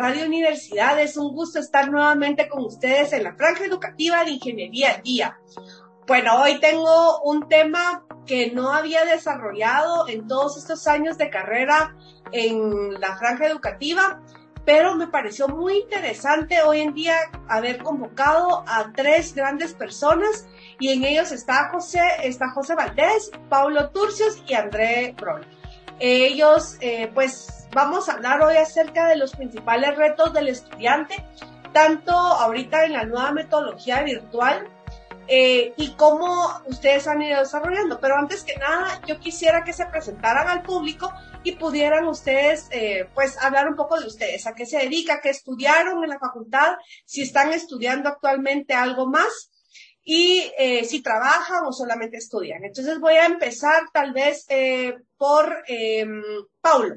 Radio Universidad? Es un gusto estar nuevamente con ustedes en la franja educativa de Ingeniería Día. Bueno, hoy tengo un tema que no había desarrollado en todos estos años de carrera en la franja educativa, pero me pareció muy interesante hoy en día haber convocado a tres grandes personas y en ellos está José, está José Valdés, Paulo Turcios y André Brol. Ellos, eh, pues, vamos a hablar hoy acerca de los principales retos del estudiante, tanto ahorita en la nueva metodología virtual eh, y cómo ustedes han ido desarrollando. Pero antes que nada, yo quisiera que se presentaran al público y pudieran ustedes, eh, pues, hablar un poco de ustedes, a qué se dedica, qué estudiaron en la facultad, si están estudiando actualmente algo más y eh, si trabajan o solamente estudian. Entonces voy a empezar tal vez eh, por eh, Paulo.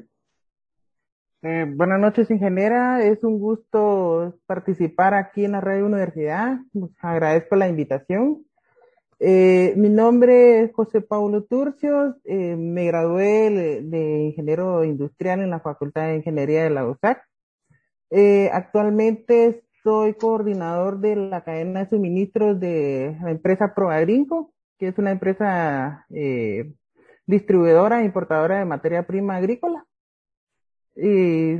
Eh, buenas noches, ingeniera. Es un gusto participar aquí en la Radio Universidad. agradezco la invitación. Eh, mi nombre es José Paulo Turcios. Eh, me gradué de, ingeniero industrial en la Facultad de Ingeniería de la USAC. actualmente soy coordinador de la cadena de suministros de la empresa Proagrinco, que es una empresa eh, distribuidora e importadora de materia prima agrícola. Y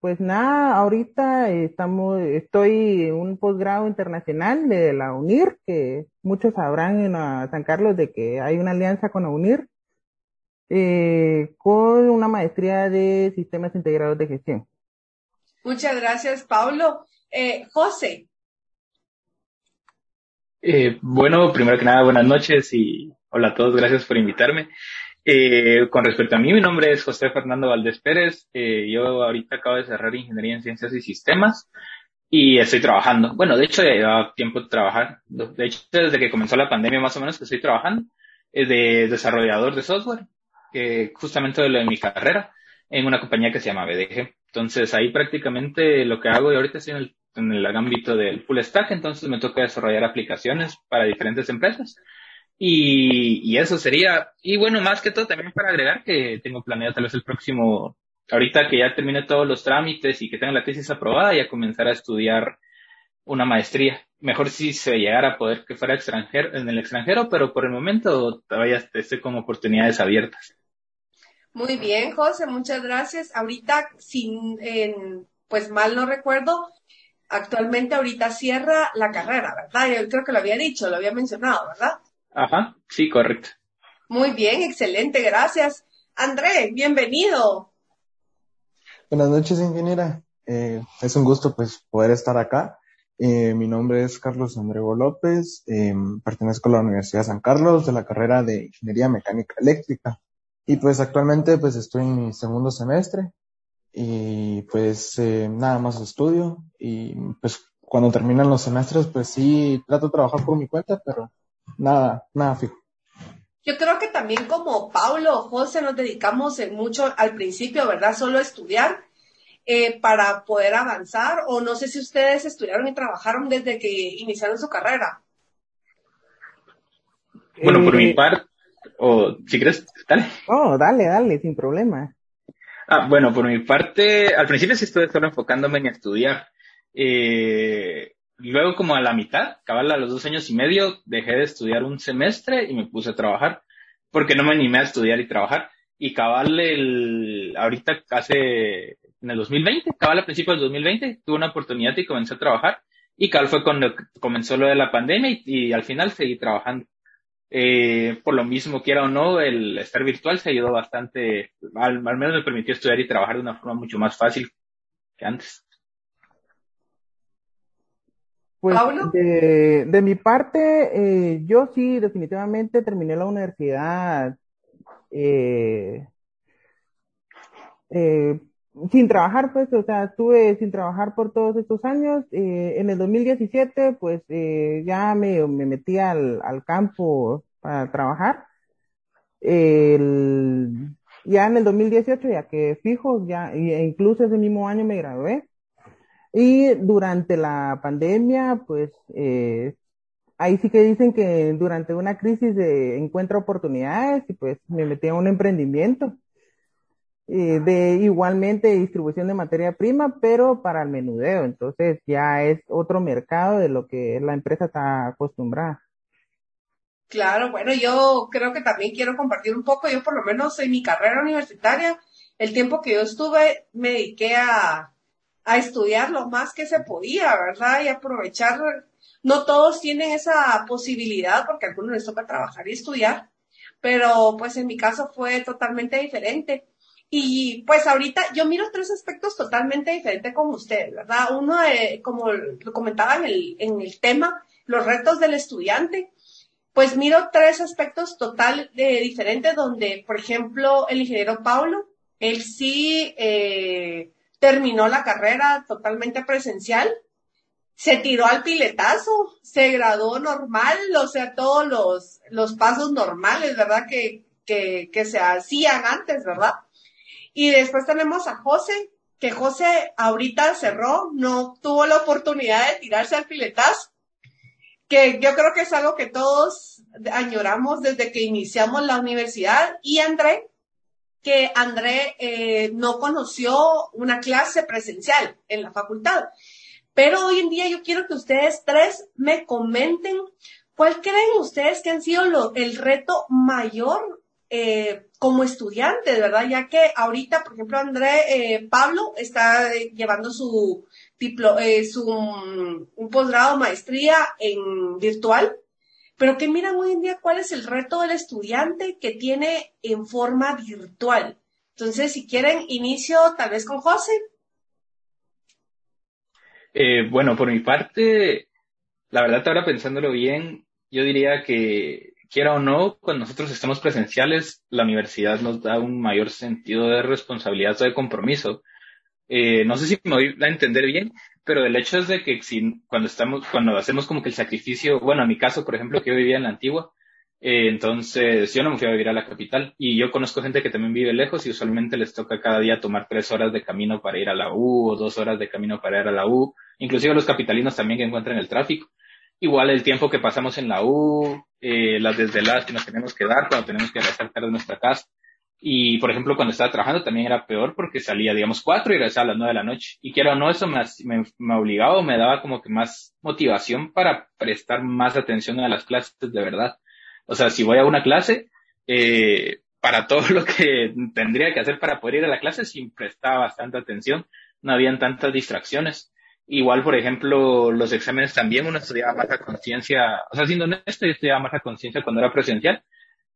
pues nada, ahorita estamos, estoy en un posgrado internacional de la UNIR, que muchos sabrán en San Carlos de que hay una alianza con la UNIR, eh, con una maestría de sistemas integrados de gestión. Muchas gracias, Paulo. Eh, José. Eh, bueno, primero que nada, buenas noches y hola a todos, gracias por invitarme. Eh, con respecto a mí, mi nombre es José Fernando Valdés Pérez. Eh, yo ahorita acabo de cerrar Ingeniería en Ciencias y Sistemas y estoy trabajando. Bueno, de hecho, ya lleva tiempo de trabajar. De hecho, desde que comenzó la pandemia, más o menos, que estoy trabajando eh, de desarrollador de software, que justamente de lo de mi carrera, en una compañía que se llama BDG. Entonces, ahí prácticamente lo que hago y ahorita estoy en el ámbito del full stack, entonces me toca desarrollar aplicaciones para diferentes empresas. Y, y eso sería, y bueno, más que todo también para agregar que tengo planeado tal vez el próximo, ahorita que ya termine todos los trámites y que tenga la tesis aprobada, ya comenzar a estudiar una maestría. Mejor si se llegara a poder que fuera extranjero, en el extranjero, pero por el momento todavía estoy con oportunidades abiertas. Muy bien, José, muchas gracias. Ahorita, sin, pues mal no recuerdo, actualmente ahorita cierra la carrera, ¿verdad? Yo creo que lo había dicho, lo había mencionado, ¿verdad? Ajá, sí, correcto. Muy bien, excelente, gracias. André, bienvenido. Buenas noches, ingeniera. Eh, es un gusto pues poder estar acá. Eh, mi nombre es Carlos Andrego López, eh, pertenezco a la Universidad de San Carlos de la carrera de Ingeniería Mecánica Eléctrica y pues actualmente pues estoy en mi segundo semestre y pues eh, nada más estudio y pues cuando terminan los semestres pues sí trato de trabajar por mi cuenta, pero nada, nada fijo. Yo creo que también como Paulo o José nos dedicamos mucho al principio, ¿verdad? Solo a estudiar eh, para poder avanzar o no sé si ustedes estudiaron y trabajaron desde que iniciaron su carrera. Bueno, por mi eh, parte, o si quieres, dale. Oh, dale, dale, sin problema. Ah, bueno, por mi parte, al principio sí estuve solo enfocándome en estudiar. Eh, luego como a la mitad, cabal a los dos años y medio, dejé de estudiar un semestre y me puse a trabajar, porque no me animé a estudiar y trabajar. Y cabal el, ahorita hace, en el 2020, cabal a principios del 2020, tuve una oportunidad y comencé a trabajar. Y cabal fue cuando comenzó lo de la pandemia y, y al final seguí trabajando. Eh, por lo mismo, quiera o no, el estar virtual se ayudó bastante, al, al, menos me permitió estudiar y trabajar de una forma mucho más fácil que antes. Pues de, de, mi parte, eh, yo sí definitivamente terminé la universidad eh, eh, sin trabajar, pues, o sea, estuve sin trabajar por todos estos años. Eh, en el 2017, pues, eh, ya me, me metí al, al campo para trabajar. El, ya en el 2018, ya que fijo, ya, e incluso ese mismo año me gradué. Y durante la pandemia, pues, eh, ahí sí que dicen que durante una crisis de encuentro oportunidades y pues me metí a un emprendimiento eh, de igualmente distribución de materia prima, pero para el menudeo. Entonces ya es otro mercado de lo que la empresa está acostumbrada. Claro, bueno, yo creo que también quiero compartir un poco, yo por lo menos en mi carrera universitaria, el tiempo que yo estuve, me dediqué a, a estudiar lo más que se podía, ¿verdad? Y aprovechar, no todos tienen esa posibilidad porque a algunos les toca trabajar y estudiar, pero pues en mi caso fue totalmente diferente. Y pues ahorita yo miro tres aspectos totalmente diferentes con ustedes, ¿verdad? Uno, como lo comentaba en el, en el tema, los retos del estudiante. Pues miro tres aspectos total de diferentes donde, por ejemplo, el ingeniero Paulo, él sí eh, terminó la carrera totalmente presencial, se tiró al piletazo, se graduó normal, o sea, todos los, los pasos normales, ¿verdad? Que, que, que se hacían antes, ¿verdad? Y después tenemos a José, que José ahorita cerró, no tuvo la oportunidad de tirarse al piletazo, que yo creo que es algo que todos añoramos desde que iniciamos la universidad. Y André, que André eh, no conoció una clase presencial en la facultad. Pero hoy en día yo quiero que ustedes tres me comenten cuál creen ustedes que han sido el reto mayor eh, como estudiante, ¿verdad? Ya que ahorita, por ejemplo, André eh, Pablo está eh, llevando su, eh, su un posgrado maestría en virtual, pero que miran hoy en día cuál es el reto del estudiante que tiene en forma virtual. Entonces, si quieren, inicio tal vez con José. bueno, por mi parte, la verdad, ahora pensándolo bien, yo diría que quiera o no, cuando nosotros estamos presenciales, la universidad nos da un mayor sentido de responsabilidad o de compromiso. Eh, no sé si me voy a entender bien, pero el hecho es de que si, cuando estamos, cuando hacemos como que el sacrificio, bueno, en mi caso, por ejemplo, que yo vivía en la antigua, eh, entonces yo no me fui a vivir a la capital y yo conozco gente que también vive lejos y usualmente les toca cada día tomar tres horas de camino para ir a la U o dos horas de camino para ir a la U, inclusive los capitalinos también que encuentran el tráfico. Igual el tiempo que pasamos en la U, eh, las desveladas que nos tenemos que dar cuando tenemos que regresar de nuestra casa. Y, por ejemplo, cuando estaba trabajando también era peor porque salía, digamos, cuatro y regresaba a las nueve de la noche. Y quiero o no, eso me, me, me obligaba o me daba como que más motivación para prestar más atención a las clases de verdad. O sea, si voy a una clase, eh, para todo lo que tendría que hacer para poder ir a la clase, sí prestaba bastante atención, no habían tantas distracciones. Igual, por ejemplo, los exámenes también uno estudiaba más a conciencia, o sea, siendo honesto, yo estudiaba más a conciencia cuando era presencial,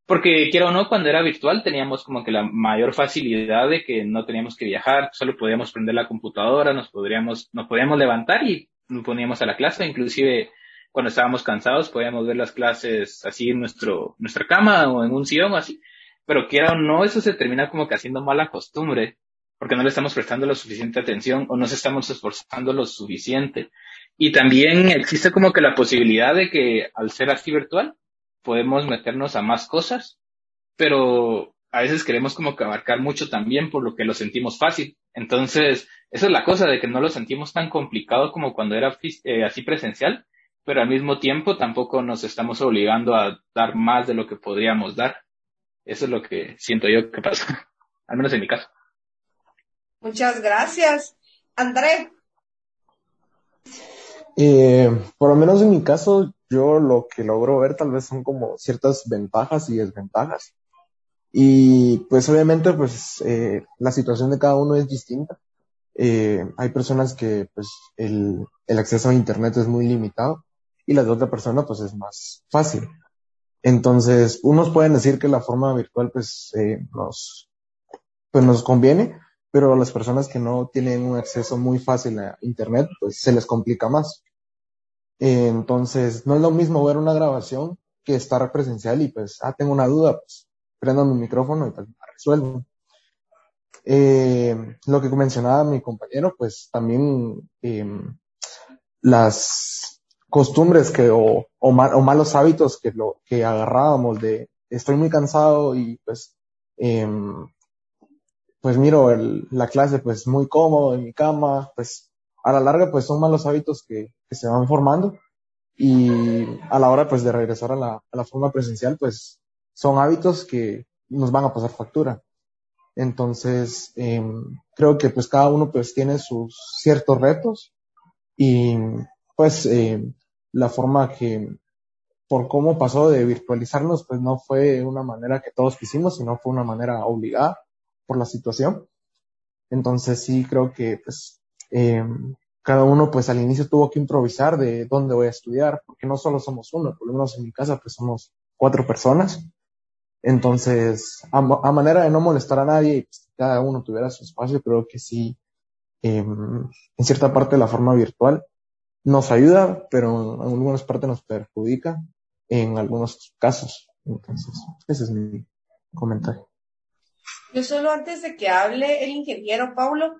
porque quiera o no, cuando era virtual teníamos como que la mayor facilidad de que no teníamos que viajar, solo podíamos prender la computadora, nos podríamos, nos podíamos levantar y nos poníamos a la clase, inclusive cuando estábamos cansados podíamos ver las clases así en nuestro, nuestra cama o en un sillón o así, pero quiera o no, eso se termina como que haciendo mala costumbre porque no le estamos prestando la suficiente atención o no se estamos esforzando lo suficiente. Y también existe como que la posibilidad de que al ser así virtual podemos meternos a más cosas, pero a veces queremos como que abarcar mucho también por lo que lo sentimos fácil. Entonces, esa es la cosa de que no lo sentimos tan complicado como cuando era eh, así presencial, pero al mismo tiempo tampoco nos estamos obligando a dar más de lo que podríamos dar. Eso es lo que siento yo que pasa, al menos en mi caso. Muchas gracias. André. Eh, por lo menos en mi caso, yo lo que logro ver tal vez son como ciertas ventajas y desventajas. Y pues obviamente pues eh, la situación de cada uno es distinta. Eh, hay personas que pues el, el acceso a internet es muy limitado y la de otra persona pues es más fácil. Entonces, unos pueden decir que la forma virtual pues eh, nos, pues nos conviene, pero a las personas que no tienen un acceso muy fácil a Internet, pues se les complica más. Entonces, no es lo mismo ver una grabación que estar presencial y pues, ah, tengo una duda, pues prendo mi micrófono y pues la resuelvo. Eh, lo que mencionaba mi compañero, pues también eh, las costumbres que o, o, malos hábitos que lo que agarrábamos de estoy muy cansado y pues eh, pues miro el, la clase pues muy cómodo en mi cama, pues a la larga pues son malos hábitos que, se van formando y a la hora pues de regresar a la, a la forma presencial pues son hábitos que nos van a pasar factura. Entonces, em, creo que pues cada uno pues tiene sus ciertos retos y pues em, la forma que por cómo pasó de virtualizarnos pues no fue una manera que todos quisimos, sino fue una manera obligada por la situación. Entonces sí creo que pues em, cada uno pues al inicio tuvo que improvisar de dónde voy a estudiar, porque no solo somos uno, por lo menos en mi casa pues somos cuatro personas. Entonces, a, manera de no molestar a nadie y pues, cada uno tuviera su espacio, creo que sí, em, en cierta parte la forma virtual nos ayuda, pero en algunas partes nos perjudica en algunos casos. Entonces, ese es mi comentario. Yo solo antes de que hable el ingeniero Paulo,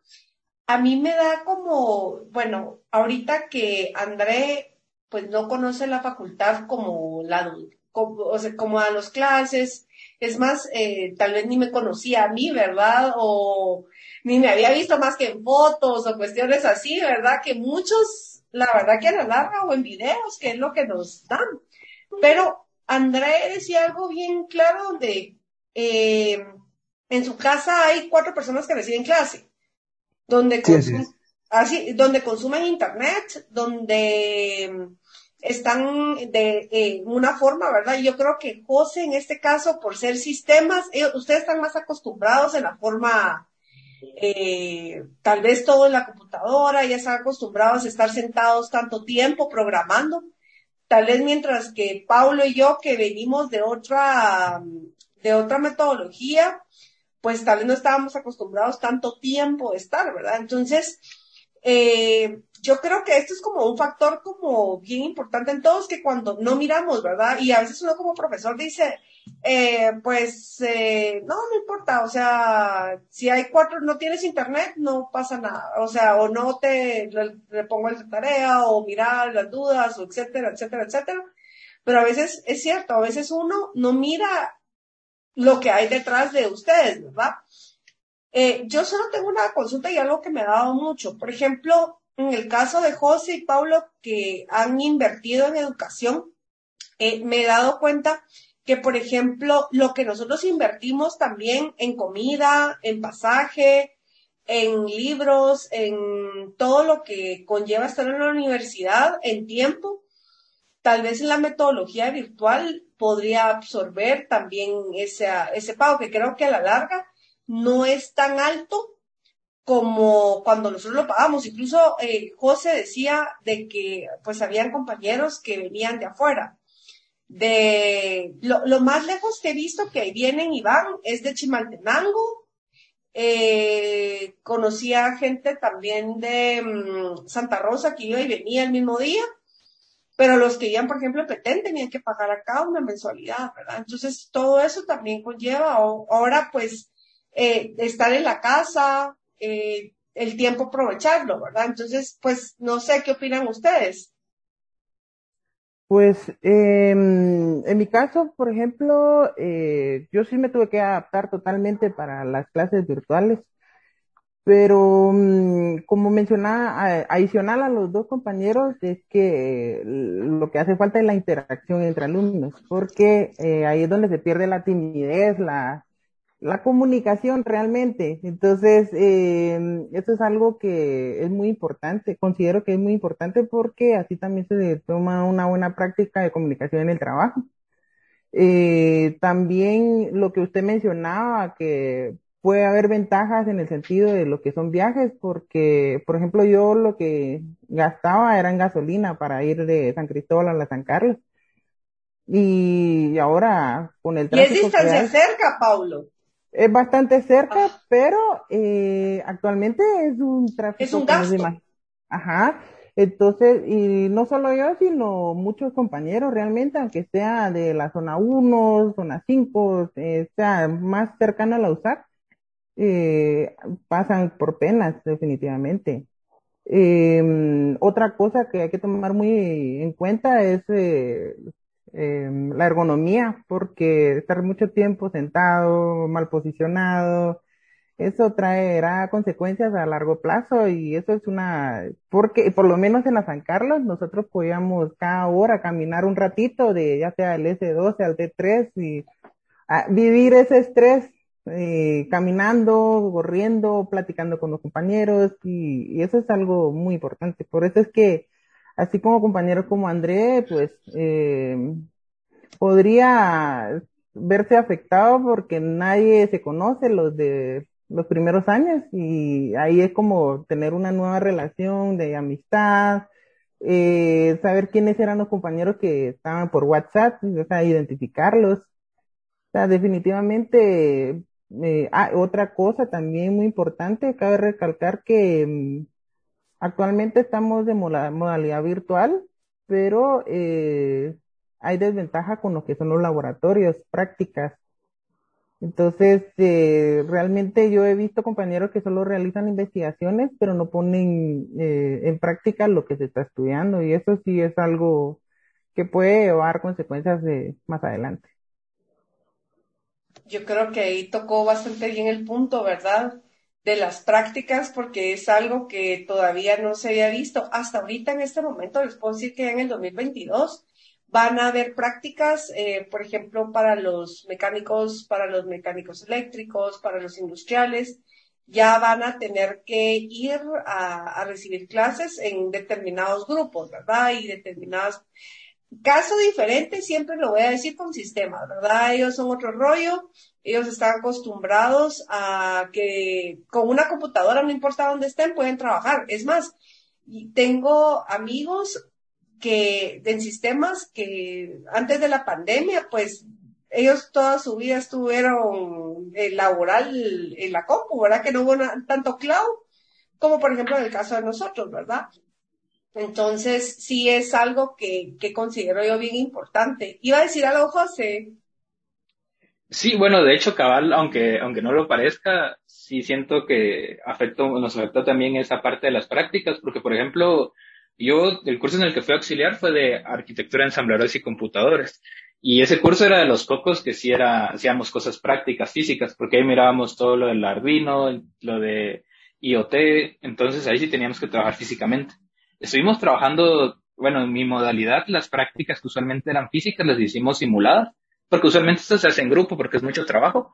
a mí me da como, bueno, ahorita que André pues no conoce la facultad como la o sea, como a las clases, es más, eh, tal vez ni me conocía a mí, ¿verdad? O ni me había visto más que en fotos o cuestiones así, ¿verdad? Que muchos, la verdad que a la larga o en videos, que es lo que nos dan. Pero André decía algo bien claro donde eh, en su casa hay cuatro personas que reciben clase, donde, así, donde consumen internet, donde están de eh, una forma, ¿verdad? Yo creo que José, en este caso, por ser sistemas, ustedes están más acostumbrados en la forma, eh, tal vez todo en la computadora, ya están acostumbrados a estar sentados tanto tiempo programando. Tal vez mientras que Paulo y yo, que venimos de otra, de otra metodología, pues tal vez no estábamos acostumbrados tanto tiempo de estar, ¿verdad? Entonces, eh, yo creo que esto es como un factor como bien importante en todos que cuando no miramos, ¿verdad? Y a veces uno como profesor dice, eh, pues eh, no, no importa, o sea, si hay cuatro, no tienes internet, no pasa nada, o sea, o no te le, pongo esa tarea, o mirar las dudas, o etcétera, etcétera, etcétera. Pero a veces es cierto, a veces uno no mira lo que hay detrás de ustedes, ¿verdad? Eh, yo solo tengo una consulta y algo que me ha dado mucho. Por ejemplo, en el caso de José y Paulo que han invertido en educación, eh, me he dado cuenta que, por ejemplo, lo que nosotros invertimos también en comida, en pasaje, en libros, en todo lo que conlleva estar en la universidad, en tiempo, tal vez en la metodología virtual podría absorber también ese, ese pago, que creo que a la larga no es tan alto como cuando nosotros lo pagamos. Incluso eh, José decía de que pues habían compañeros que venían de afuera. De lo, más lejos que he visto que vienen y van es de Chimaltenango. Eh, conocía gente también de mm, Santa Rosa que iba y venía el mismo día, pero los que iban, por ejemplo, a Petén tenían que pagar acá una mensualidad, ¿verdad? Entonces, todo eso también conlleva ahora, pues, eh, estar en la casa, eh, el tiempo aprovecharlo, ¿verdad? Entonces, pues no sé qué opinan ustedes. Pues em, en mi caso, por ejemplo, eh, yo sí me tuve que adaptar totalmente para las clases virtuales, pero mm, como mencionaba, adicional a los dos compañeros, es que lo que hace falta es la interacción entre alumnos, porque ahí es donde se pierde la timidez, la, la comunicación realmente. Entonces, eh, eso es algo que es muy importante, considero que es muy importante porque así también se toma una buena práctica de comunicación en el trabajo. Eh, también lo que usted mencionaba, que puede haber ventajas en el sentido de lo que son viajes, porque, por ejemplo, yo lo que gastaba era en gasolina para ir de San Cristóbal a la San Carlos. Y ahora, con el tráfico. Y es distancia cerca, Paulo es bastante cerca, pero eh, actualmente es un tráfico. Es un gasto. Ajá. Entonces, y no solo yo, sino muchos compañeros realmente, aunque sea de la zona 1, zona 5, eh, sea más cercana a la USAC, eh, pasan por penas, definitivamente. Eh, otra cosa que hay que tomar muy en cuenta es eh, Em, la ergonomía, porque estar mucho tiempo sentado, mal posicionado, eso traerá consecuencias a largo plazo y eso es una, porque por lo menos en la San Carlos nosotros podíamos cada hora caminar un ratito de ya sea el S12 al T3 y vivir ese estrés eh, caminando, corriendo, platicando con los compañeros y, eso es algo muy importante. Por eso es que, así como compañeros como André, pues eh, podría verse afectado porque nadie se conoce los de los primeros años y ahí es como tener una nueva relación de amistad, eh, saber quiénes eran los compañeros que estaban por WhatsApp, o sea, identificarlos. O sea, definitivamente, eh, ah, otra cosa también muy importante, cabe recalcar que mm, actualmente estamos de modalidad virtual, pero eh, hay desventaja con lo que son los laboratorios, prácticas. Entonces, eh, realmente yo he visto compañeros que solo realizan investigaciones, pero no ponen eh, en práctica lo que se está estudiando y eso sí es algo que puede llevar consecuencias de, más adelante. Yo creo que ahí tocó bastante bien el punto, ¿verdad? De las prácticas, porque es algo que todavía no se había visto. Hasta ahorita, en este momento, les puedo decir que en el 2022 Van a haber prácticas, eh, por ejemplo, para los mecánicos, para los mecánicos eléctricos, para los industriales, ya van a tener que ir a, recibir clases en determinados grupos, ¿verdad? Y determinados caso diferente, siempre lo voy a decir con sistemas, ¿verdad? Ellos son otro rollo, ellos están acostumbrados a que con una computadora, no importa dónde estén, pueden trabajar. Es más, tengo amigos que en sistemas que antes de la pandemia, pues ellos toda su vida estuvieron eh, laboral en la compu, ¿verdad? Que no hubo tanto cloud como por ejemplo en el caso de nosotros, ¿verdad? Entonces, sí es algo que, que considero yo bien importante. Iba a decir algo, José. Sí, bueno, de hecho, cabal, aunque, aunque no lo parezca, sí siento que afectó, nos afectó también esa parte de las prácticas, porque, por ejemplo, yo, el curso en el que fui auxiliar fue de arquitectura, ensambladores y computadores. Y ese curso era de los pocos que sí era, hacíamos cosas prácticas, físicas, porque ahí mirábamos todo lo del Arduino, lo de IoT, entonces ahí sí teníamos que trabajar físicamente. Estuvimos trabajando, bueno, en mi modalidad, las prácticas que usualmente eran físicas las hicimos simuladas, porque usualmente esto se hace en grupo porque es mucho trabajo,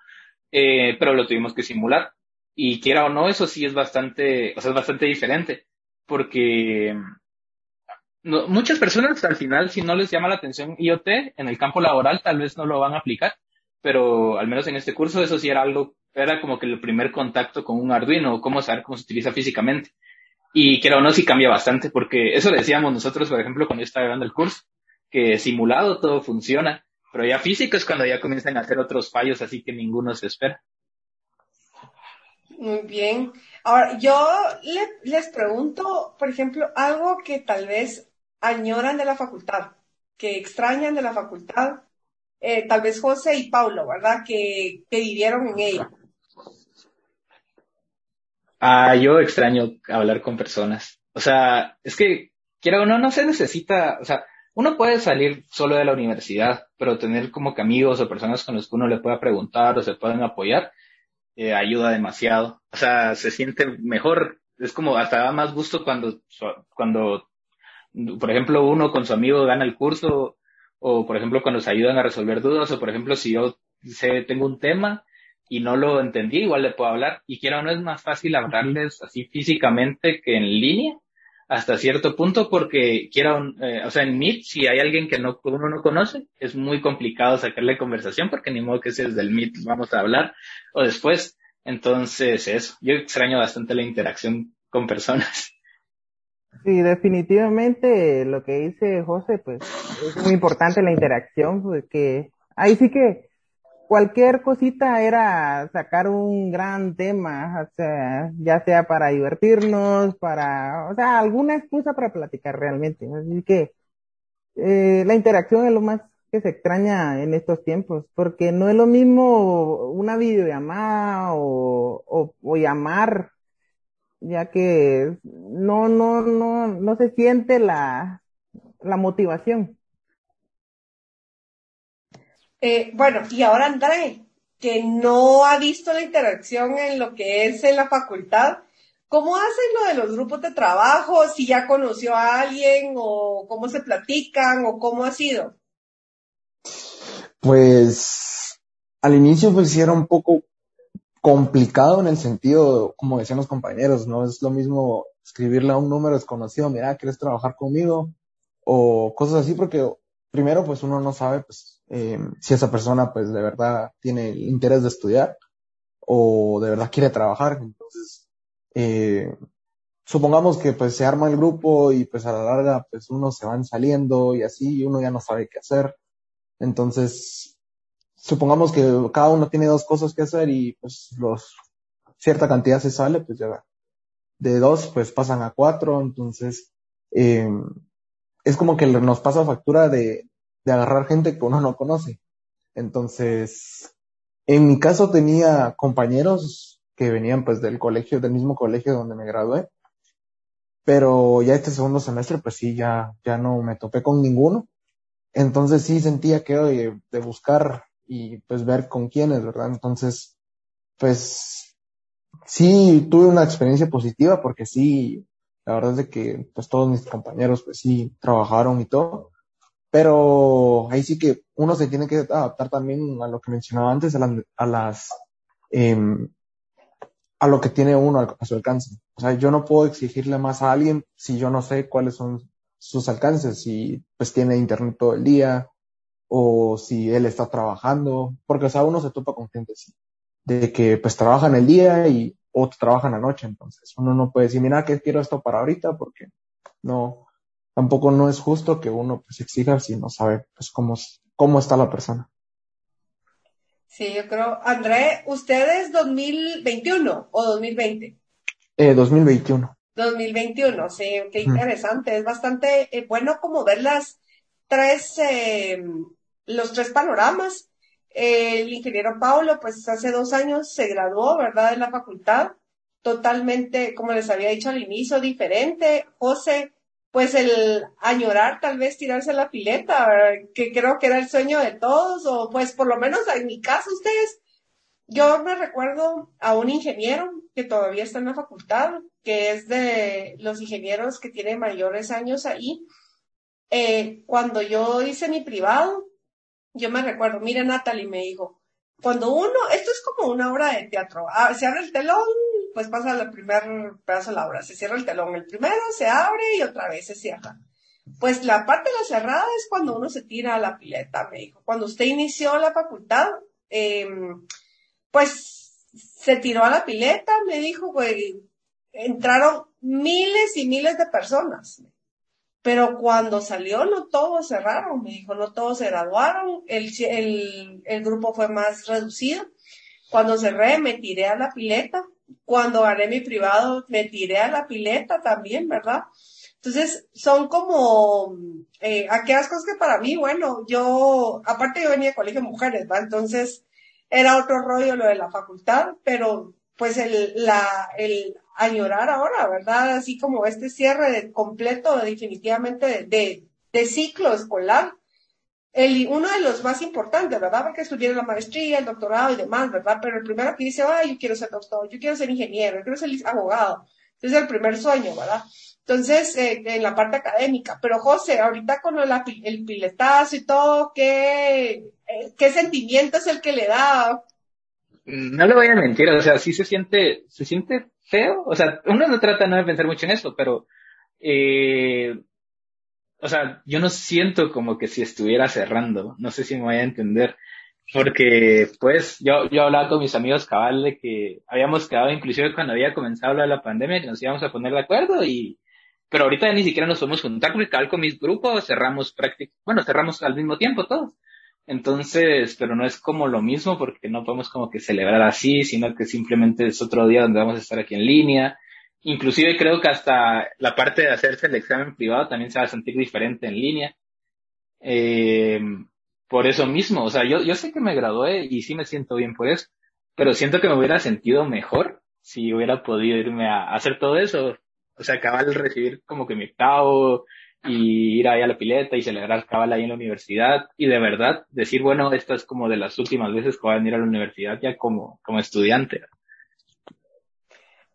eh, pero lo tuvimos que simular. Y quiera o no, eso sí es bastante, o sea, es bastante diferente, porque muchas personas al final, si no les llama la atención IoT en el campo laboral, tal vez no lo van a aplicar, pero al menos en este curso eso sí era algo, era como que el primer contacto con un Arduino, cómo saber cómo se utiliza físicamente. Y que no, sí cambia bastante, porque eso decíamos nosotros, por ejemplo, cuando yo estaba grabando el curso, que simulado todo funciona, pero ya físico es cuando ya comienzan a hacer otros fallos, así que ninguno se espera. Muy bien. Ahora, yo les pregunto, por ejemplo, algo que tal vez añoran de la facultad, que extrañan de la facultad, eh, tal vez José y Paulo, ¿verdad? Que, que vivieron en ella. Ah, yo extraño hablar con personas. O sea, es que, quiera uno, no se necesita, o sea, uno puede salir solo de la universidad, pero tener como que amigos o personas con los que uno le pueda preguntar o se pueden apoyar, eh, ayuda demasiado. O sea, se siente mejor, es como hasta más gusto cuando, cuando por ejemplo, uno con su amigo gana el curso, o por ejemplo, cuando se ayudan a resolver dudas, o por ejemplo, si yo sé, tengo un tema y no lo entendí, igual le puedo hablar. Y quiero no es más fácil hablarles así físicamente que en línea, hasta cierto punto, porque quiero, eh, o sea, en Meet, si hay alguien que no, uno no conoce, es muy complicado sacarle conversación, porque ni modo que sea desde el Meet vamos a hablar, o después. Entonces, eso, yo extraño bastante la interacción con personas. Sí, definitivamente lo que dice José, pues es muy importante la interacción, porque ahí sí que cualquier cosita era sacar un gran tema, o sea, ya sea para divertirnos, para, o sea, alguna excusa para platicar realmente. Así que eh, la interacción es lo más que se extraña en estos tiempos, porque no es lo mismo una videollamada o, o, o llamar ya que no, no, no, no se siente la, la motivación. Eh, bueno, y ahora André, que no ha visto la interacción en lo que es en la facultad, ¿cómo hacen lo de los grupos de trabajo? Si ya conoció a alguien o cómo se platican o cómo ha sido. Pues al inicio pues era un poco complicado en el sentido, como decían los compañeros, no es lo mismo escribirle a un número desconocido, mira, ¿quieres trabajar conmigo? O cosas así, porque primero, pues uno no sabe, pues, eh, si esa persona, pues, de verdad tiene el interés de estudiar o de verdad quiere trabajar. Entonces, eh, supongamos que, pues, se arma el grupo y, pues, a la larga, pues, uno se van saliendo y así, y uno ya no sabe qué hacer. Entonces, supongamos que cada uno tiene dos cosas que hacer y pues los cierta cantidad se sale, pues ya de dos pues pasan a cuatro, entonces eh, es como que nos pasa factura de, de agarrar gente que uno no conoce. Entonces, en mi caso tenía compañeros que venían pues del colegio, del mismo colegio donde me gradué, pero ya este segundo semestre pues sí, ya, ya no me topé con ninguno. Entonces sí sentía que de buscar y pues ver con quiénes, ¿verdad? Entonces, pues sí tuve una experiencia positiva porque sí, la verdad es de que pues todos mis compañeros pues sí trabajaron y todo, pero ahí sí que uno se tiene que adaptar también a lo que mencionaba antes, a las, a las em, a lo que tiene uno a, su alcance. O sea, yo no puedo exigirle más a alguien si yo no sé cuáles son sus alcances, si pues tiene internet todo el día, o si él está trabajando, porque o sea, uno se topa con gente así, de que pues trabajan el día y otros trabajan la noche, entonces uno no puede decir, mira, que quiero esto para ahorita, porque no, tampoco no es justo que uno pues exija si no sabe pues cómo, cómo está la persona. Sí, yo creo, André, ¿usted es 2021 o 2020? Eh, 2021. 2021, sí, qué interesante, es bastante eh, bueno como ver las tres, eh, los tres panoramas. El ingeniero Paulo, pues hace dos años se graduó, ¿verdad?, de la facultad, totalmente, como les había dicho al inicio, diferente. José, pues el añorar tal vez tirarse a la pileta, que creo que era el sueño de todos, o pues por lo menos en mi caso ustedes, yo me recuerdo a un ingeniero que todavía está en la facultad, que es de los ingenieros que tienen mayores años ahí. Eh, cuando yo hice mi privado, yo me recuerdo, mira Natalie me dijo, cuando uno, esto es como una obra de teatro, ah, se abre el telón, pues pasa el primer pedazo de la obra, se cierra el telón, el primero se abre y otra vez se cierra. Pues la parte de la cerrada es cuando uno se tira a la pileta, me dijo. Cuando usted inició la facultad, em, pues se tiró a la pileta, me dijo, pues entraron miles y miles de personas. Pero cuando salió, no todos cerraron, me dijo, no todos se graduaron, el, el, el grupo fue más reducido. Cuando cerré, me tiré a la pileta. Cuando haré mi privado, me tiré a la pileta también, ¿verdad? Entonces, son como eh, aquellas cosas que para mí, bueno, yo, aparte yo venía de colegio de mujeres, ¿va? Entonces, era otro rollo lo de la facultad, pero pues el, la, el añorar ahora, ¿verdad? Así como este cierre completo definitivamente de, de, ciclo escolar. El, uno de los más importantes, ¿verdad? Porque estudié la maestría, el doctorado y demás, ¿verdad? Pero el primero que dice, ay, yo quiero ser doctor, yo quiero ser ingeniero, yo quiero ser abogado. Es el primer sueño, ¿verdad? Entonces, eh, en la parte académica. Pero José, ahorita con el, el piletazo y todo, ¿qué, eh, ¿qué sentimiento es el que le da? No le voy a mentir, o sea, sí se siente, se siente feo, o sea, uno no trata no de pensar mucho en eso, pero, eh, o sea, yo no siento como que si estuviera cerrando, no sé si me voy a entender, porque pues yo, yo hablaba con mis amigos cabal de que habíamos quedado inclusive cuando había comenzado la, pandemia que nos íbamos a poner de acuerdo y, pero ahorita ni siquiera nos podemos juntar porque cabal con mis grupos cerramos prácticamente, bueno, cerramos al mismo tiempo todos. Entonces, pero no es como lo mismo porque no podemos como que celebrar así, sino que simplemente es otro día donde vamos a estar aquí en línea. Inclusive creo que hasta la parte de hacerse el examen privado también se va a sentir diferente en línea. Eh, por eso mismo, o sea, yo, yo sé que me gradué y sí me siento bien por eso, pero siento que me hubiera sentido mejor si hubiera podido irme a, hacer todo eso. O sea, acabar de recibir como que mi octavo, y ir ahí a la pileta y celebrar cabal ahí en la universidad y de verdad decir, bueno, esta es como de las últimas veces que voy a venir a la universidad ya como, como estudiante.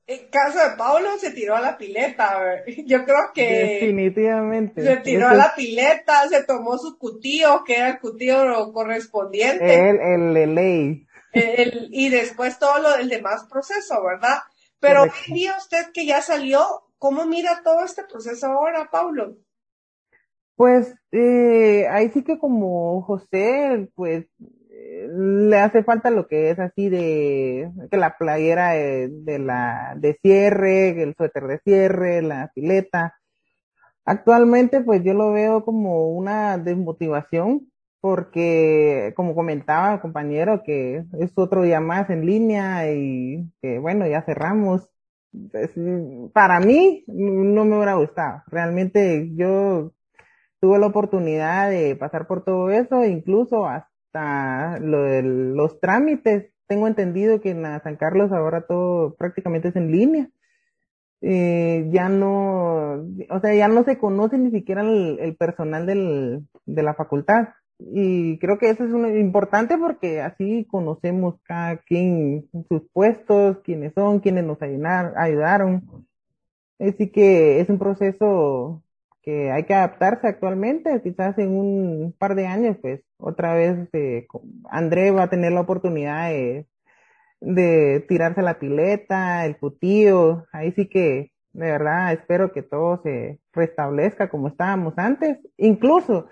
En caso de Pablo se tiró a la pileta, yo creo que definitivamente se tiró a la pileta, se tomó su cutío, que era el cutío correspondiente. El, el, ley. El, y después todo lo del demás proceso, ¿verdad? Pero hoy día usted que ya salió, ¿cómo mira todo este proceso ahora, Paulo? Pues eh, ahí sí que como José, pues le hace falta lo que es así de que la playera de, de la de cierre, el suéter de cierre, la fileta. Actualmente pues yo lo veo como una desmotivación porque como comentaba el compañero que es otro día más en línea y que bueno ya cerramos. Pues, para mí no me hubiera gustado. Realmente yo tuve la oportunidad de pasar por todo eso, incluso hasta lo de los trámites. Tengo entendido que en San Carlos ahora todo prácticamente es en línea. Eh, ya no, o sea, ya no se conoce ni siquiera el, personal del, de la facultad. Y creo que eso es importante porque así conocemos cada quien sus puestos, quiénes son, quiénes nos ayudaron. Así que es un proceso que hay que adaptarse actualmente, quizás en un par de años, pues otra vez eh, André va a tener la oportunidad de, de tirarse la pileta, el putío, ahí sí que de verdad espero que todo se restablezca como estábamos antes. Incluso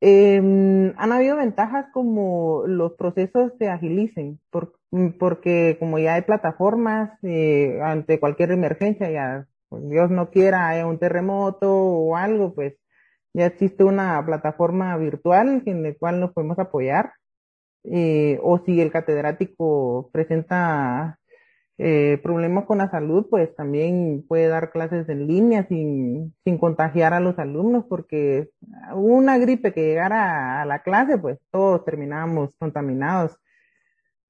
eh, han habido ventajas como los procesos se agilicen, por, porque como ya hay plataformas eh, ante cualquier emergencia, ya pues Dios no quiera, un terremoto o algo, pues ya existe una plataforma virtual en la cual nos podemos apoyar. Eh, o si el catedrático presenta eh, problemas con la salud, pues también puede dar clases en línea sin, sin contagiar a los alumnos, porque una gripe que llegara a la clase, pues todos terminábamos contaminados.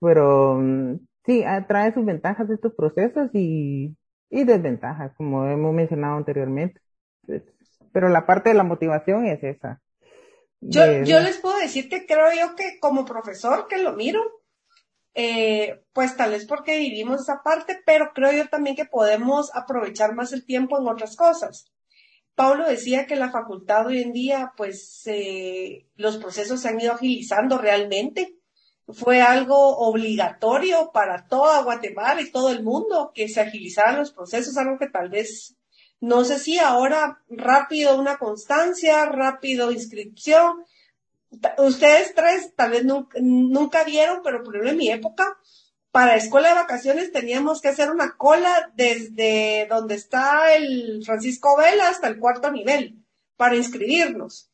Pero mm, sí, trae sus ventajas estos procesos y y desventajas, como hemos mencionado anteriormente. Pero la parte de la motivación es esa. Yo, yo les puedo decir que creo yo que como profesor que lo miro, eh, pues tal vez porque vivimos esa parte, pero creo yo también que podemos aprovechar más el tiempo en otras cosas. Pablo decía que la facultad hoy en día, pues eh, los procesos se han ido agilizando realmente fue algo obligatorio para toda Guatemala y todo el mundo que se agilizaran los procesos, algo que tal vez, no sé si ahora rápido una constancia, rápido inscripción. Ustedes tres tal vez nunca, vieron, pero por ejemplo en mi época, para escuela de vacaciones teníamos que hacer una cola desde donde está el Francisco Vela hasta el cuarto nivel para inscribirnos.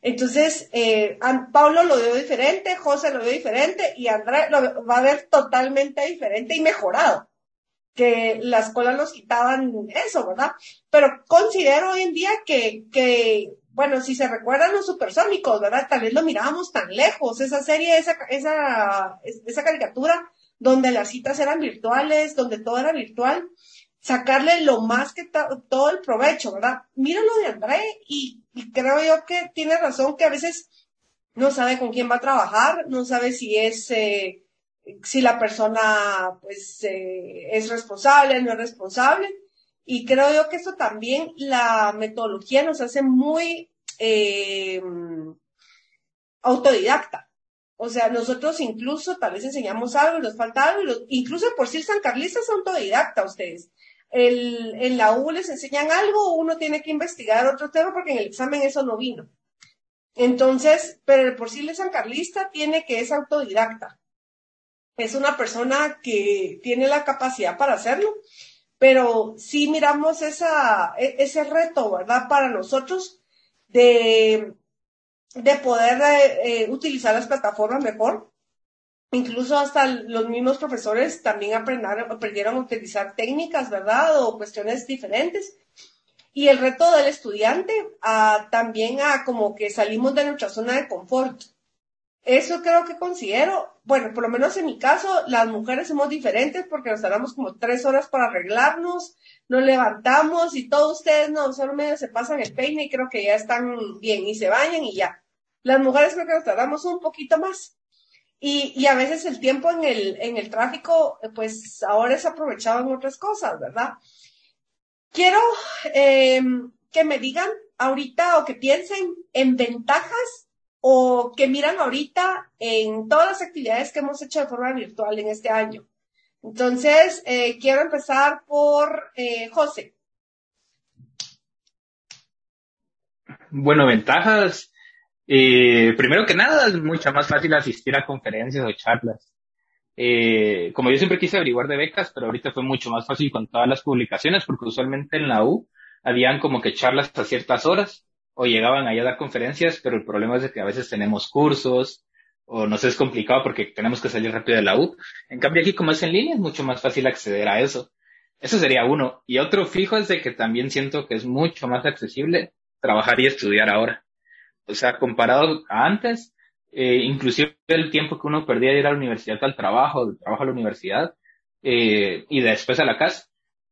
Entonces, eh, Pablo lo veo diferente, José lo veo diferente y Andrés lo va a ver totalmente diferente y mejorado. Que las colas nos quitaban eso, ¿verdad? Pero considero hoy en día que, que, bueno, si se recuerdan los supersónicos, ¿verdad? Tal vez lo mirábamos tan lejos, esa serie, esa, esa, esa caricatura donde las citas eran virtuales, donde todo era virtual sacarle lo más que todo el provecho, ¿verdad? Mira lo de André y, creo yo que tiene razón que a veces no sabe con quién va a trabajar, no sabe si es, eh, si la persona pues eh, es responsable, no es responsable. Y creo yo que eso también la metodología nos hace muy eh, autodidacta. O sea, nosotros incluso tal vez enseñamos algo y nos falta algo, incluso por si San Carlista es autodidacta ustedes el, en la U les enseñan algo, uno tiene que investigar otro tema porque en el examen eso no vino. Entonces, pero el por sí el San Carlista tiene que es autodidacta. Es una persona que tiene la capacidad para hacerlo, pero sí miramos esa, e, ese reto, ¿verdad? Para nosotros de, de poder eh, eh, utilizar las plataformas mejor incluso hasta los mismos profesores también aprendieron, a utilizar técnicas, ¿verdad? O cuestiones diferentes. Y el reto del estudiante también a como que salimos de nuestra zona de confort. Eso creo que considero, bueno, por lo menos en mi caso, las mujeres somos diferentes porque nos tardamos como tres horas para arreglarnos, nos levantamos y todos ustedes no, solo medio se pasan el peine y creo que ya están bien y se bañan y ya. Las mujeres creo que nos tardamos un poquito más. Y, a veces el tiempo en el, en el tráfico, pues ahora es aprovechado en otras cosas, ¿verdad? Quiero eh, que me digan ahorita o que piensen en ventajas o que miran ahorita en todas las actividades que hemos hecho de forma virtual en este año. Entonces, eh, quiero empezar por eh, José. Bueno, ventajas. Eh, primero que nada, es mucho más fácil asistir a conferencias o charlas. Eh, como yo siempre quise averiguar de becas, pero ahorita fue mucho más fácil con todas las publicaciones, porque usualmente en la U habían como que charlas a ciertas horas o llegaban allá a dar conferencias, pero el problema es que a veces tenemos cursos o no sé, es complicado porque tenemos que salir rápido de la U. En cambio aquí como es en línea es mucho más fácil acceder a eso. Eso sería uno. Y otro fijo es de que también siento que es mucho más accesible trabajar y estudiar ahora. O sea, comparado a antes, eh, inclusive el tiempo que uno perdía de ir a la universidad al trabajo, del trabajo a la universidad, eh, y después a la casa,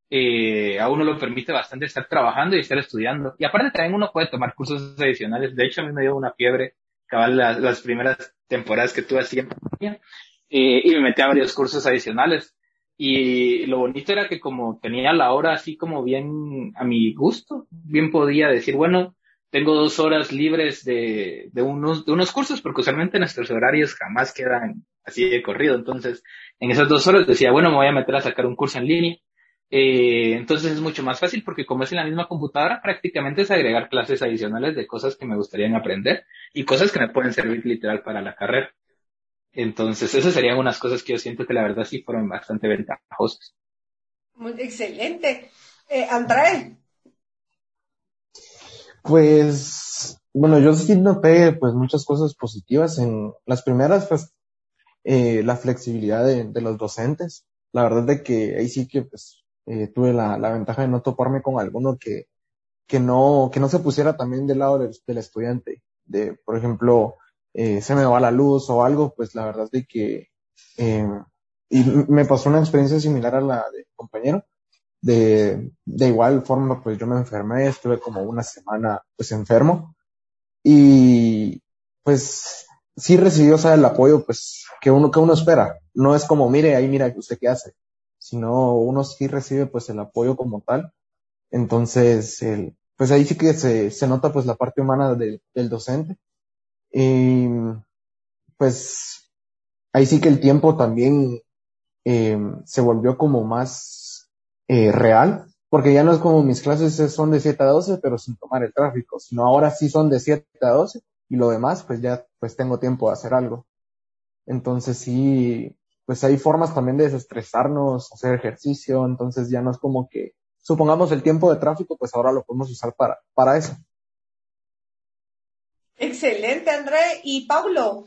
eh, a uno lo permite bastante estar trabajando y estar estudiando. Y aparte también uno puede tomar cursos adicionales. De hecho, a mí me dio una fiebre, cabal, las, las primeras temporadas que tuve así en pandemia, eh, y me metí a varios cursos adicionales. Y lo bonito era que como tenía la hora así como bien a mi gusto, bien podía decir, bueno, tengo dos horas libres de, unos, cursos, porque usualmente nuestros horarios jamás quedan así de corrido. Entonces, en esas dos horas decía, bueno, me voy a meter a sacar un curso en línea. Eh, entonces es mucho más fácil porque como es en la misma computadora, prácticamente es agregar clases adicionales de cosas que me gustaría aprender y cosas que me pueden servir literal para la carrera. Entonces, esas serían unas cosas que yo siento que la verdad sí fueron bastante ventajosas. Muy excelente. Eh. Pues, bueno, yo sí noté pues muchas cosas positivas. En las primeras, pues, eh, la flexibilidad de, de, los docentes. La verdad de que ahí sí que pues eh, tuve la, la, ventaja de no toparme con alguno que, que no, que no se pusiera también del lado del, del estudiante. De, por ejemplo, eh, se me va la luz o algo, pues la verdad de que, eh, y me pasó una experiencia similar a la de compañero. De, de igual forma, pues yo me enfermé, estuve como una semana pues enfermo y pues sí recibió, o el apoyo pues que uno, que uno espera. No es como, mire, ahí mira usted qué hace, sino uno sí recibe pues el apoyo como tal. Entonces, el, pues ahí sí que se, se nota pues la parte humana de, del docente y pues ahí sí que el tiempo también eh, se volvió como más eh, real, porque ya no es como mis clases son de 7 a 12, pero sin tomar el tráfico, sino ahora sí son de 7 a 12 y lo demás pues ya pues tengo tiempo de hacer algo. Entonces sí, pues hay formas también de desestresarnos, hacer ejercicio, entonces ya no es como que supongamos el tiempo de tráfico, pues ahora lo podemos usar para, para eso. Excelente, André. ¿Y Paulo?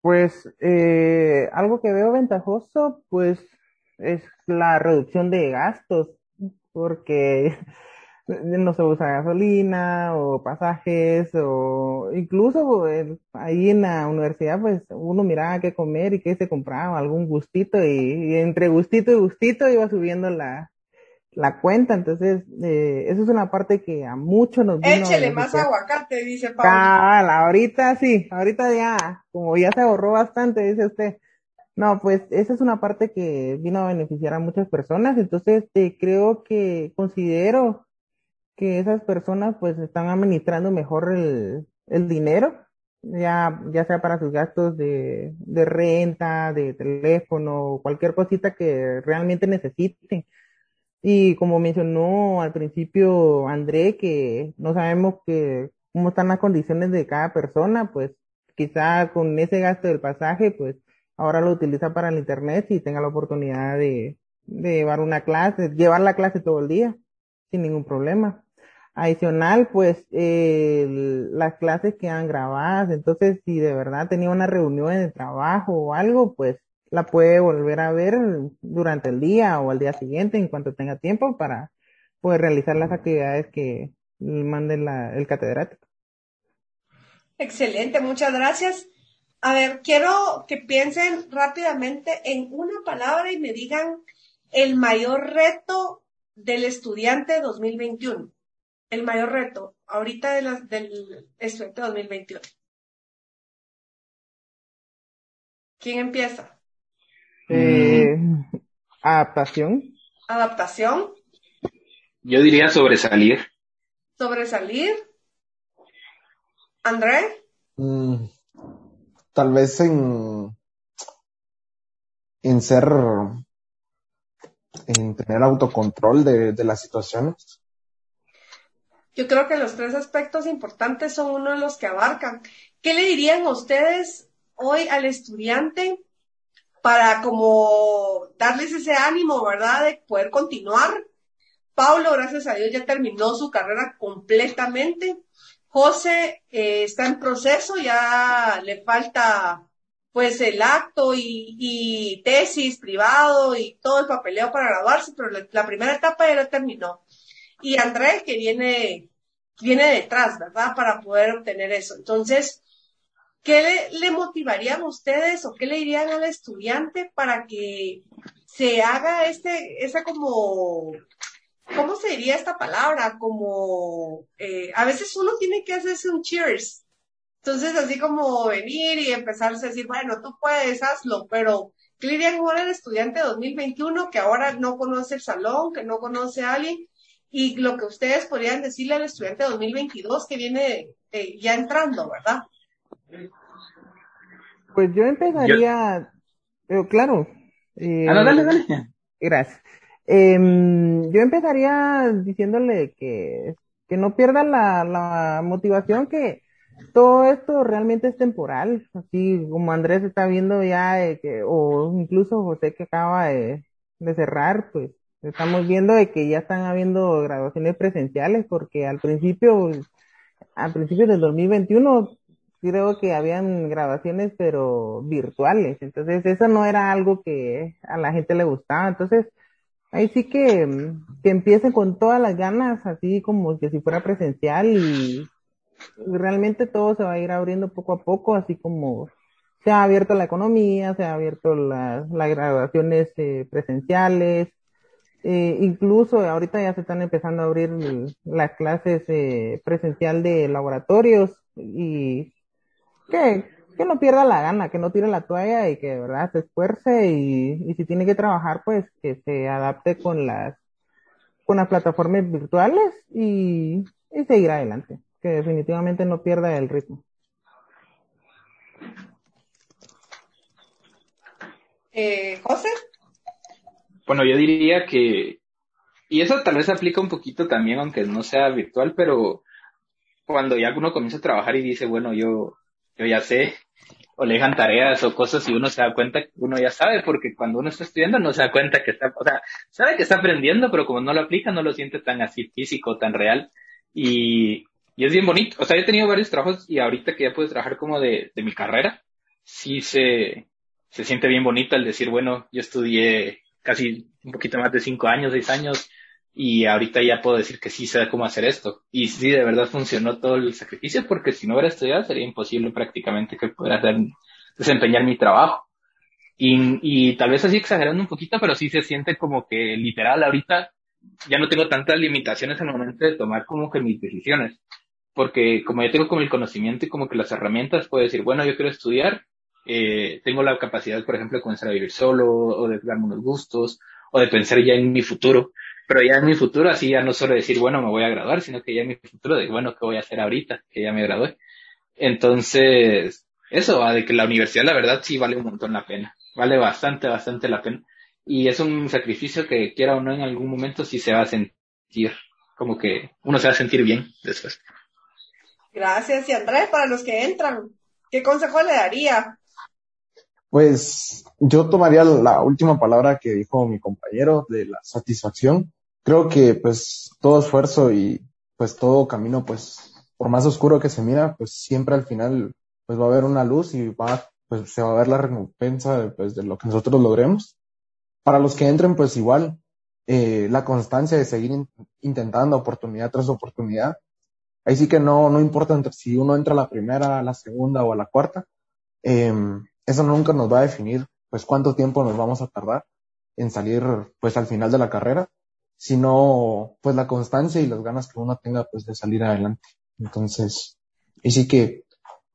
Pues eh, algo que veo ventajoso, pues es la reducción de gastos, porque no se usa gasolina o pasajes o incluso eh, ahí en la universidad pues uno miraba qué comer y qué se compraba, algún gustito y, y entre gustito y gustito iba subiendo la, la cuenta, entonces eh, eso es una parte que a muchos nos vino Échele más aguacate, dice Pablo. Ahorita sí, ahorita ya, como ya se ahorró bastante, dice usted. No, pues esa es una parte que vino a beneficiar a muchas personas, entonces eh, creo que considero que esas personas pues están administrando mejor el, el dinero, ya, ya sea para sus gastos de, de renta, de teléfono, cualquier cosita que realmente necesiten. Y como mencionó al principio André, que no sabemos que, cómo están las condiciones de cada persona, pues quizá con ese gasto del pasaje, pues ahora lo utiliza para el internet y tenga la oportunidad de, de llevar una clase, llevar la clase todo el día, sin ningún problema. Adicional, pues, eh, las clases quedan grabadas, entonces si de verdad tenía una reunión de trabajo o algo, pues la puede volver a ver durante el día o al día siguiente en cuanto tenga tiempo para poder realizar las actividades que mande la, el catedrático. Excelente, muchas gracias. A ver, quiero que piensen rápidamente en una palabra y me digan el mayor reto del estudiante 2021. El mayor reto ahorita de la, del estudiante 2021. ¿Quién empieza? Eh, adaptación. Adaptación. Yo diría sobresalir. Sobresalir. André. Mm, tal vez en, en ser, en tener autocontrol de, de las situaciones. Yo creo que los tres aspectos importantes son uno de los que abarcan. ¿Qué le dirían ustedes hoy al estudiante para como darles ese ánimo, ¿verdad? De poder continuar. Pablo, gracias a Dios, ya terminó su carrera completamente. José eh, está en proceso, ya le falta pues el acto y, tesis privado y todo el papeleo para graduarse, pero la, primera etapa ya la terminó. Y Andrés, que viene, viene detrás, ¿verdad? Para poder obtener eso. Entonces, ¿qué le, motivarían ustedes o qué le dirían al estudiante para que se haga este, esa como, ¿cómo se diría esta palabra? Como, eh, a veces uno tiene que hacerse un cheers. Entonces, así como venir y empezarse a decir, bueno, tú puedes, hazlo, pero ¿qué le dirían ahora al estudiante de 2021 que ahora no conoce el salón, que no conoce a alguien? Y lo que ustedes podrían decirle al estudiante de 2022 que viene eh, ya entrando, ¿verdad? Pues yo empezaría, yo... claro. Eh, ah, dale, dale. Gracias. Em, yo empezaría diciéndole que, que no pierda la, la motivación, que todo esto realmente es temporal, así como Andrés está viendo ya, que, o incluso José que acaba de, de cerrar, pues estamos viendo de que ya están habiendo graduaciones presenciales, porque al principio, al principio del 2021 creo que habían grabaciones, pero virtuales. Entonces, eso no era algo que a la gente le gustaba. Entonces, ahí sí que, que empiecen con todas las ganas, así como que si fuera presencial y realmente todo se va a ir abriendo poco a poco, así como se ha abierto la economía, se ha abierto las, las graduaciones eh, presenciales, eh, incluso ahorita ya se están empezando a abrir las clases eh, presencial de laboratorios y que, que no pierda la gana, que no tire la toalla y que de verdad se esfuerce y, y si tiene que trabajar, pues que se adapte con las, con las plataformas virtuales y, y seguir adelante, que definitivamente no pierda el ritmo. Eh, José. Bueno, yo diría que, y eso tal vez aplica un poquito también, aunque no sea virtual, pero cuando ya uno comienza a trabajar y dice, bueno, yo yo ya sé, o le dejan tareas o cosas y uno se da cuenta, uno ya sabe, porque cuando uno está estudiando no se da cuenta que está, o sea, sabe que está aprendiendo, pero como no lo aplica, no lo siente tan así físico, tan real. Y, y es bien bonito. O sea, he tenido varios trabajos y ahorita que ya puedo trabajar como de, de mi carrera, sí se, se siente bien bonito el decir, bueno, yo estudié casi un poquito más de cinco años, seis años, y ahorita ya puedo decir que sí sé cómo hacer esto. Y sí, de verdad funcionó todo el sacrificio, porque si no hubiera estudiado sería imposible prácticamente que pudiera desempeñar mi trabajo. Y, y tal vez así exagerando un poquito, pero sí se siente como que literal ahorita ya no tengo tantas limitaciones en el momento de tomar como que mis decisiones. Porque como ya tengo como el conocimiento y como que las herramientas, puedo decir, bueno, yo quiero estudiar, eh, tengo la capacidad, por ejemplo, de comenzar a vivir solo, o de darme unos gustos, o de pensar ya en mi futuro. Pero ya en mi futuro, así ya no solo decir, bueno, me voy a graduar, sino que ya en mi futuro de, bueno, ¿qué voy a hacer ahorita? Que ya me gradué. Entonces, eso, de que la universidad, la verdad, sí vale un montón la pena. Vale bastante, bastante la pena. Y es un sacrificio que quiera o no en algún momento sí se va a sentir, como que uno se va a sentir bien después. Gracias. Y Andrés, para los que entran, ¿qué consejo le daría? Pues yo tomaría la última palabra que dijo mi compañero de la satisfacción. Creo que pues todo esfuerzo y pues todo camino pues por más oscuro que se mira pues siempre al final pues va a haber una luz y va pues se va a ver la recompensa de, pues, de lo que nosotros logremos. Para los que entren pues igual eh, la constancia de seguir intentando oportunidad tras oportunidad. Ahí sí que no, no importa si uno entra a la primera, a la segunda o a la cuarta. Eh, eso nunca nos va a definir pues cuánto tiempo nos vamos a tardar en salir pues al final de la carrera, sino pues la constancia y las ganas que uno tenga pues de salir adelante. Entonces, y sí que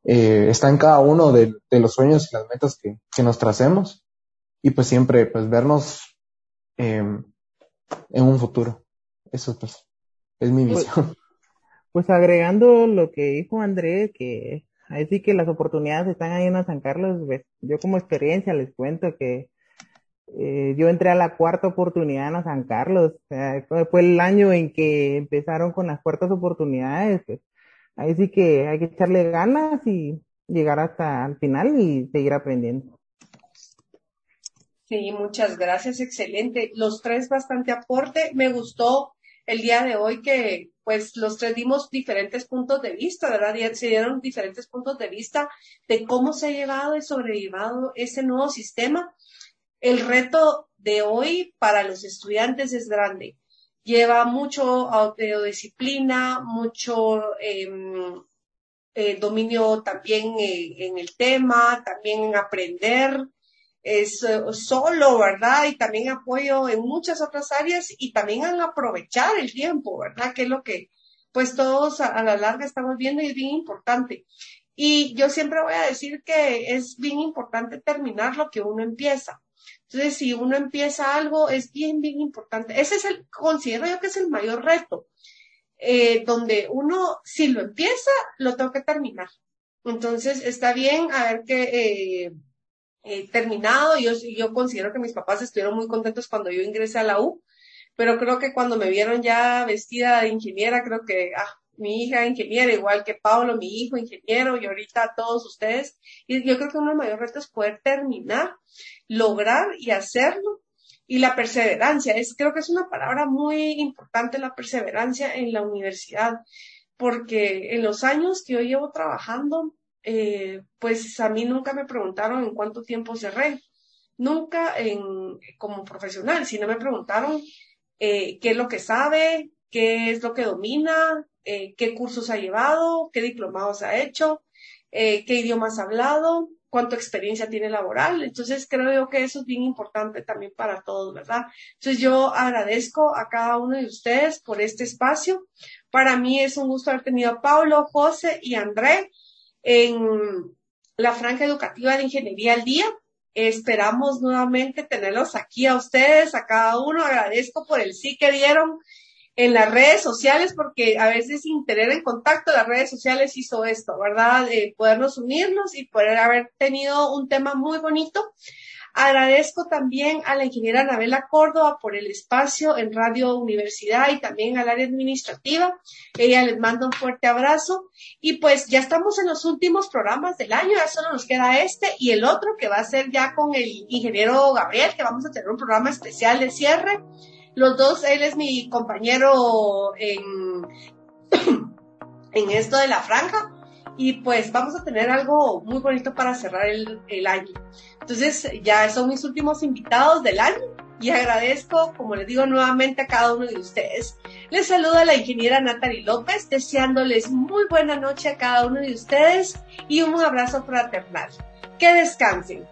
eh, está en cada uno de, los sueños y las metas que, que nos tracemos y pues siempre pues vernos em, en un futuro. Eso pues es mi pues, misión. Pues, agregando lo que dijo André, que ahí sí que las oportunidades están ahí en San Carlos. Pues, yo como experiencia les cuento que eh, yo entré a la cuarta oportunidad en San Carlos. fue el año en que empezaron con las cuartas oportunidades. Pues, ahí sí que hay que echarle ganas y llegar hasta el final y seguir aprendiendo. Sí, muchas gracias, excelente. Los tres bastante aporte. Me gustó el día de hoy que pues los tres dimos diferentes puntos de vista, ¿verdad? Se dieron diferentes puntos de vista de cómo se ha llevado y sobrellevado ese nuevo sistema. El reto de hoy para los estudiantes es grande. Lleva mucho autodisciplina, mucho em, eh, dominio también eh, en el tema, también en aprender, es eh, solo, ¿verdad? Y también apoyo en muchas otras áreas y también en aprovechar el tiempo, ¿verdad? Que es lo que pues todos a, la larga estamos viendo y es bien importante. Y yo siempre voy a decir que es bien importante terminar lo que uno empieza. Entonces, si uno empieza algo, es bien, bien importante. Ese es el, considero yo que es el mayor reto, eh, donde uno, si lo empieza, lo tengo que terminar. Entonces, está bien a ver que, eh, eh, terminado. Yo, yo considero que mis papás estuvieron muy contentos cuando yo ingresé a la U, pero creo que cuando me vieron ya vestida de ingeniera, creo que, ah, mi hija ingeniera, igual que Pablo, mi hijo ingeniero, y ahorita todos ustedes. Y yo creo que uno de los mayores retos es poder terminar, lograr y hacerlo. Y la perseverancia, es, creo que es una palabra muy importante, la perseverancia en la universidad, porque en los años que yo llevo trabajando, eh, pues a mí nunca me preguntaron en cuánto tiempo cerré, nunca en, como profesional, sino me preguntaron eh, qué es lo que sabe, qué es lo que domina, eh, qué cursos ha llevado, qué diplomados ha hecho, qué idiomas ha hablado, cuánta experiencia tiene laboral. Entonces creo que eso es bien importante también para todos, ¿verdad? Entonces yo agradezco a cada uno de ustedes por este espacio. Para mí es un gusto haber tenido a Pablo, José y André en la franja educativa de Ingeniería al Día. Esperamos nuevamente tenerlos aquí a ustedes, a cada uno. Agradezco por el sí que dieron en las redes sociales, porque a veces sin tener en contacto las redes sociales hizo esto, ¿verdad? De podernos unirnos y poder haber tenido un tema muy bonito. Agradezco también a la ingeniera Anabela Córdoba por el espacio en Radio Universidad y también al área administrativa. Ella les manda un fuerte abrazo. Y pues ya estamos en los últimos programas del año, ya solo nos queda este y el otro que va a ser ya con el ingeniero Gabriel, que vamos a tener un programa especial de cierre. Los dos, él es mi compañero en, en esto de la franja y pues vamos a tener algo muy bonito para cerrar el, año. Entonces ya son mis últimos invitados del año y agradezco, como les digo nuevamente a cada uno de ustedes. Les saluda la ingeniera Natalie López, deseándoles muy buena noche a cada uno de ustedes y un abrazo fraternal. Que descansen.